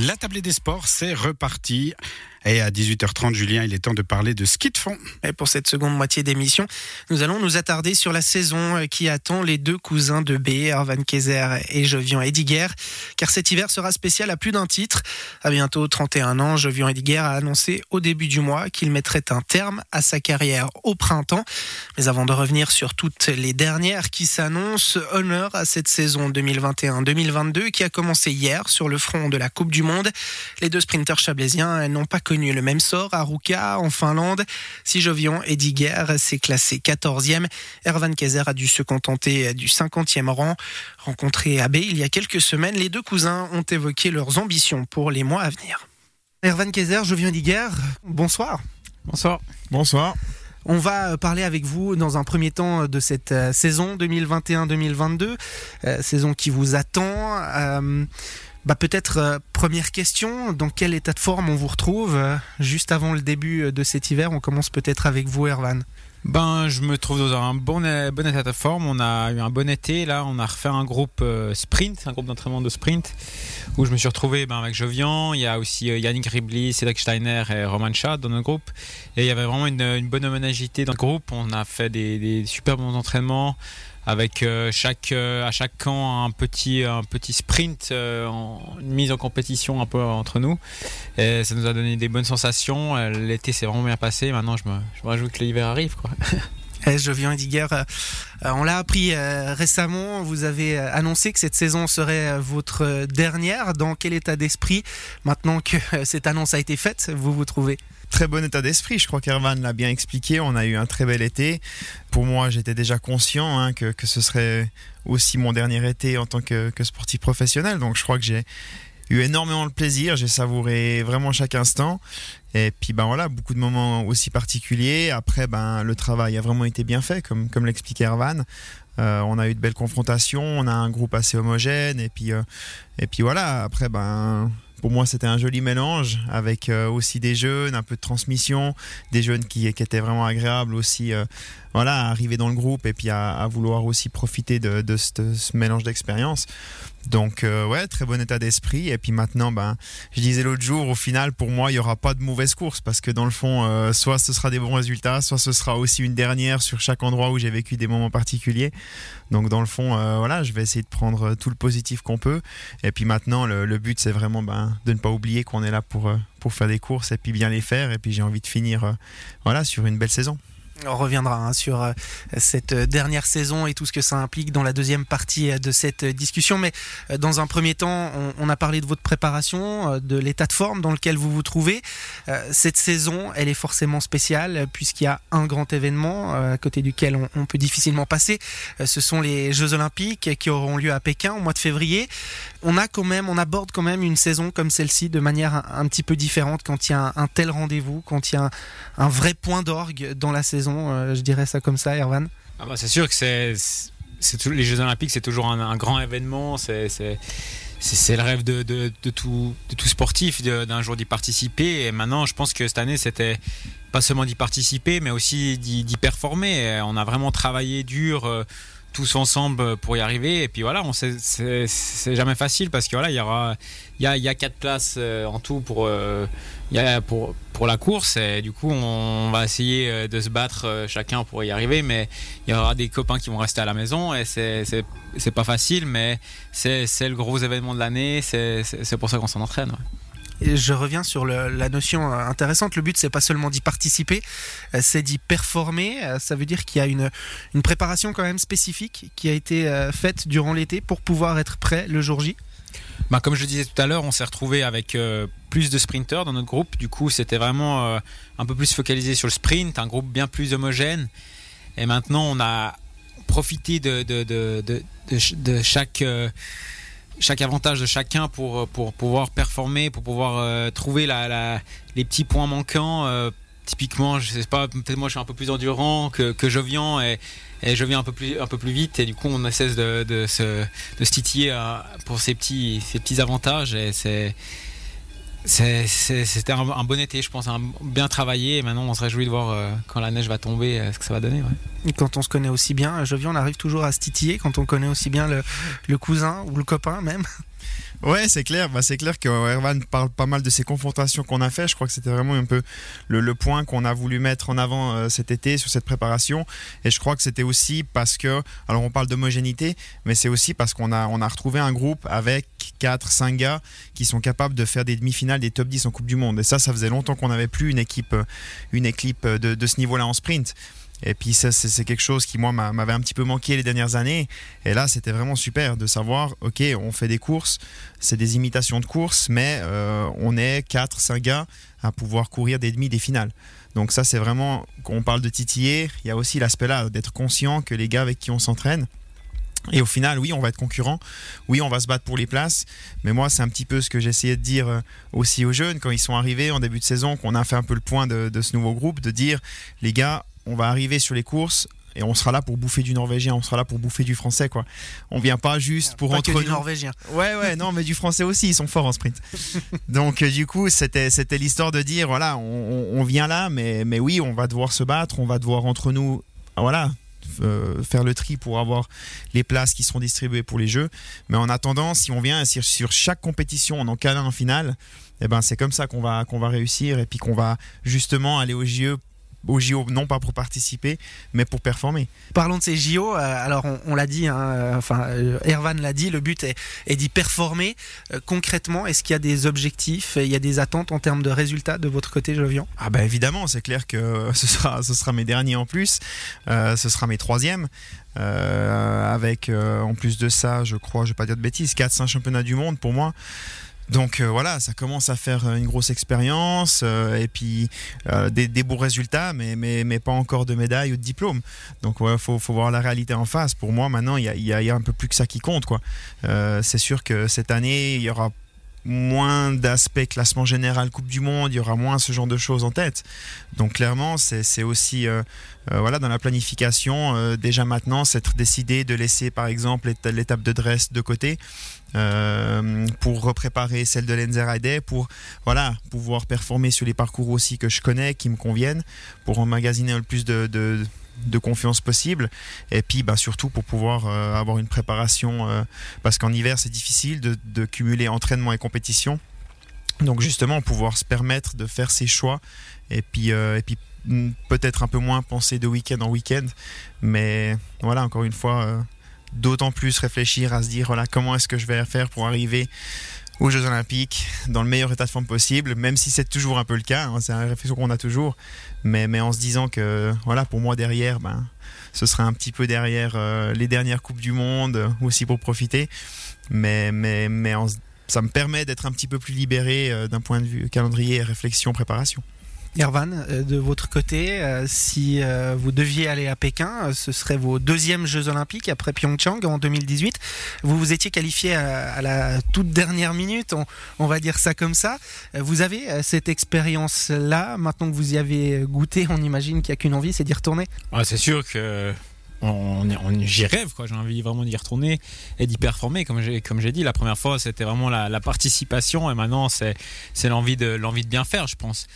La tablée des sports, c'est reparti. Et à 18h30, Julien, il est temps de parler de ski de fond. Et pour cette seconde moitié d'émission, nous allons nous attarder sur la saison qui attend les deux cousins de B, Arvan Kayser et Jovian Ediger. Car cet hiver sera spécial à plus d'un titre. À bientôt 31 ans, Jovian Ediger a annoncé au début du mois qu'il mettrait un terme à sa carrière au printemps. Mais avant de revenir sur toutes les dernières qui s'annoncent, honneur à cette saison 2021-2022 qui a commencé hier sur le front de la Coupe du Monde. Les deux sprinteurs chablaisiens n'ont pas connu le même sort à Ruka en Finlande. Si Jovian Ediger s'est classé 14e, Ervan Kayser a dû se contenter du 50e rang. Rencontré à B il y a quelques semaines, les deux cousins ont évoqué leurs ambitions pour les mois à venir. Ervan Kayser, Jovian Ediger, bonsoir. Bonsoir. Bonsoir. On va parler avec vous dans un premier temps de cette euh, saison 2021-2022, euh, saison qui vous attend. Euh, bah peut-être euh, première question, dans quel état de forme on vous retrouve euh, juste avant le début de cet hiver? On commence peut-être avec vous, Erwan. Ben, je me trouve dans un bon, bon état de forme. On a eu un bon été. Là, on a refait un groupe euh, sprint, un groupe d'entraînement de sprint, où je me suis retrouvé ben, avec Jovian. Il y a aussi Yannick Ribli, Cédric Steiner et Roman Schad dans notre groupe. Et il y avait vraiment une, bonne homonagité dans le groupe. On a fait des super bons entraînements avec euh, chaque euh, à chaque camp un petit un petit sprint euh, une mise en compétition un peu entre nous. Et ça nous a donné des bonnes sensations. L'été s'est vraiment bien passé. Maintenant je me, je me rajoute que l'hiver arrive quoi. Eh, je viens Ediger, on l'a appris récemment, vous avez annoncé que cette saison serait votre dernière. Dans quel état d'esprit, maintenant que cette annonce a été faite, vous vous trouvez? Très bon état d'esprit, je crois qu'Ervan l'a bien expliqué, on a eu un très bel été. Pour moi, j'étais déjà conscient hein, que, que, ce serait aussi mon dernier été en tant que, que sportif professionnel, donc je crois que j'ai eu énormément de plaisir, j'ai savouré vraiment chaque instant. Et puis ben voilà, beaucoup de moments aussi particuliers. Après, ben le travail a vraiment été bien fait, comme comme l'expliquait Ervan. Euh, on a eu de belles confrontations, on a un groupe assez homogène, et puis euh, et puis voilà. Après, ben pour moi, c'était un joli mélange avec euh, aussi des jeunes, un peu de transmission, des jeunes qui, qui étaient vraiment agréables aussi. Euh, voilà, à arriver dans le groupe et puis à, vouloir aussi profiter de, ce, mélange d'expérience. Donc euh, ouais, très bon état d'esprit. Et puis maintenant, ben, je disais l'autre jour, au final, pour moi, il y aura pas de mauvaise course parce que dans le fond, euh, soit ce sera des bons résultats, soit ce sera aussi une dernière sur chaque endroit où j'ai vécu des moments particuliers. Donc dans le fond, euh, voilà, je vais essayer de prendre tout le positif qu'on peut. Et puis maintenant, le, le but, c'est vraiment ben, de ne pas oublier qu'on est là pour pour faire des courses et puis bien les faire. Et puis j'ai envie de finir, voilà, sur une belle saison. On reviendra hein, sur euh, cette dernière saison et tout ce que ça implique dans la deuxième partie de cette discussion. Mais euh, dans un premier temps, on, a parlé de votre préparation, euh, de l'état de forme dans lequel vous vous trouvez. Cette saison, elle est forcément spéciale puisqu'il y a un grand événement à côté duquel on, peut difficilement passer. Ce sont les Jeux Olympiques qui auront lieu à Pékin au mois de février. On a quand même, on aborde quand même une saison comme celle-ci de manière un, petit peu différente quand il y a un, tel rendez-vous, quand il y a un vrai point d'orgue dans la saison euh, je dirais ça comme ça, Erwan ah bah C'est sûr que c'est, les Jeux Olympiques, c'est toujours un, grand événement. C'est, le rêve de, tout, sportif d'un jour d'y participer. Et maintenant, je pense que cette année, c'était pas seulement d'y participer, mais aussi d'y, d'y performer. On a vraiment travaillé dur. Euh, tous ensemble pour y arriver. Et puis voilà on c'est jamais facile parce que voilà il y aura il y a, y a quatre places euh, en tout pour euh, y a pour pour la course. Et du coup on va essayer euh, de se battre chacun pour y arriver. Mais il y aura des copains qui vont rester à la maison et c'est pas facile mais c'est le gros événement de l'année. C'est pour ça qu'on s'en entraîne je reviens sur le, la notion intéressante. Le but, c'est pas seulement d'y participer, c'est d'y performer. Ça veut dire qu'il y a une, une préparation quand même spécifique qui a été faite durant l'été pour pouvoir être prêt le jour J. Bah, comme je disais tout à l'heure, on s'est retrouvé avec euh, plus de sprinteurs dans notre groupe. Du coup, c'était vraiment euh, un peu plus focalisé sur le sprint, un groupe bien plus homogène. Et maintenant, on a profité de, de, de, de, chaque. Euh, chaque avantage de chacun pour, pour pouvoir performer, pour pouvoir euh, trouver les petits points manquants. Euh, typiquement, je sais pas, peut-être moi je suis un peu plus endurant que, que Jovian et, je viens un peu plus un peu plus vite et du coup on cesse de, se, titiller euh, pour ces petits ces petits avantages c'était un, bon été, je pense, bien travaillé. Et maintenant, on se réjouit de voir euh, quand la neige va tomber, euh, ce que ça va donner. Quand on se connaît aussi bien, Jovian, on arrive toujours à se titiller quand on connaît aussi bien le, cousin ou le copain même. Ouais, c'est clair. Bah, c'est clair que Erwan parle pas mal de ces confrontations qu'on a fait. Je crois que c'était vraiment un peu le, point qu'on a voulu mettre en avant euh, cet été sur cette préparation. Et je crois que c'était aussi parce que, alors on parle d'homogénéité, mais c'est aussi parce qu'on a, on a retrouvé un groupe avec 4, 5 gars qui sont capables de faire des demi-finales, des top 10 en Coupe du Monde. Et ça, ça faisait longtemps qu'on n'avait plus une équipe, une équipe de ce niveau-là en sprint. Et puis c'est quelque chose qui, moi, m'avait un petit peu manqué les dernières années. Et là, c'était vraiment super de savoir, OK, on fait des courses, c'est des imitations de courses, mais euh, on est 4, 5 gars à pouvoir courir des demi, des finales. Donc ça, c'est vraiment, quand on parle de titiller, il y a aussi l'aspect là, d'être conscient que les gars avec qui on s'entraîne, et au final, oui, on va être concurrent. Oui, on va se battre pour les places. Mais moi, c'est un petit peu ce que j'essayais de dire euh, aussi aux jeunes quand ils sont arrivés en début de saison, qu'on a fait un peu le point de, ce nouveau groupe, de dire, les gars, on va arriver sur les courses et on sera là pour bouffer du norvégien, on sera là pour bouffer du français quoi. On vient pas juste pour pas entre que du norvégien. Ouais ouais non mais du français aussi, ils sont forts en sprint. Donc euh, du coup c'était c'était l'histoire de dire voilà on, vient là mais mais oui on va devoir se battre, on va devoir entre nous voilà euh, faire le tri pour avoir les places qui seront distribuées pour les jeux. Mais en attendant, si on vient sur, sur chaque compétition on en cale en finale, eh ben c'est comme ça qu'on va qu'on va réussir et puis qu'on va justement aller au JE au JO, non pas pour participer, mais pour performer. Parlons de ces JO, euh, alors on, l'a dit, hein, euh, enfin euh, Ervan l'a dit, le but est, d'y performer. concrètement, est-ce qu'il y a des objectifs, il y a des attentes en termes de résultats de votre côté, Jovian? Ah bah évidemment, c'est clair que ce sera, ce sera mes derniers en plus, ce sera mes troisièmes. avec en plus de ça, je crois, je vais pas dire de bêtises, 4-5 championnats du monde pour moi. Donc euh, voilà, ça commence à faire une grosse expérience euh, et puis euh, des, beaux résultats, mais, mais, mais, pas encore de médailles ou de diplôme. Donc il faut, faut, voir la réalité en face. Pour moi, maintenant, il y a, y a, un peu plus que ça qui compte. quoi. c'est sûr que cette année, il y aura moins d'aspects classement général Coupe du Monde, il y aura moins ce genre de choses en tête. Donc clairement, c'est aussi voilà dans la planification déjà maintenant, c'est décidé de laisser par exemple l'étape de dress de côté euh, pour préparer celle de Lenzerheide, pour voilà, pouvoir performer sur les parcours aussi que je connais, qui me conviennent, pour emmagasiner le plus de, confiance possible, et puis bah, surtout pour pouvoir euh, avoir une préparation, euh, parce qu'en hiver c'est difficile de, cumuler entraînement et compétition. Donc justement, pouvoir se permettre de faire ses choix et puis, peut-être un peu moins penser de week-end en week-end. Mais voilà, encore une fois, d'autant plus réfléchir à se dire voilà comment est-ce que je vais faire pour arriver aux Jeux Olympiques dans le meilleur état de forme possible, même si c'est toujours un peu le cas, hein, c'est une réflexion qu'on a toujours, mais, mais en se disant que voilà pour moi derrière, ben, ce sera un petit peu derrière euh, les dernières Coupes du Monde aussi pour profiter, mais, mais, mais ça me permet d'être un petit peu plus libéré euh, d'un point de vue calendrier, réflexion, préparation. Ervan, euh, de votre côté, euh, si euh, vous deviez aller à Pékin, ce serait vos deuxièmes Jeux Olympiques après Pyeongchang en 2018. Vous vous étiez qualifié à, la toute dernière minute, on, va dire ça comme ça. Vous avez cette expérience-là, maintenant que vous y avez goûté, on imagine qu'il n'y a qu'une envie, c'est d'y retourner ah, C'est sûr que j'y rêve j'ai envie vraiment d'y retourner et d'y performer comme j'ai dit la première fois c'était vraiment la, participation et maintenant c'est l'envie de bien faire je pense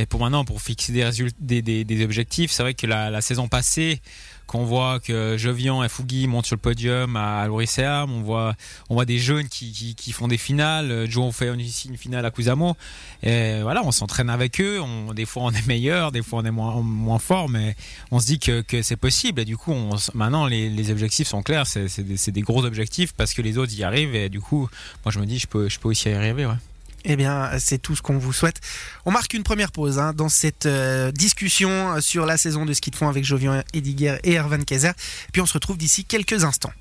et pour maintenant, pour fixer des, objectifs, c'est vrai que la, saison passée, qu'on voit que Jovian et Fugui montent sur le podium à Loriseam, on voit, des jeunes qui, font des finales. Joe fait ici une finale à Kusamo. Et voilà, on s'entraîne avec eux. Des fois, on est meilleur, des fois, on est moins, moins fort, mais on se dit que, c'est possible. Et du coup, maintenant, les, objectifs sont clairs. C'est des, gros objectifs parce que les autres y arrivent. Et du coup, moi, je me dis, je peux, aussi y arriver. Eh bien, c'est tout ce qu'on vous souhaite. On marque une première pause hein, dans cette euh, discussion sur la saison de ski de fond avec Jovian Ediger et Ervan Kaiser. Puis on se retrouve d'ici quelques instants.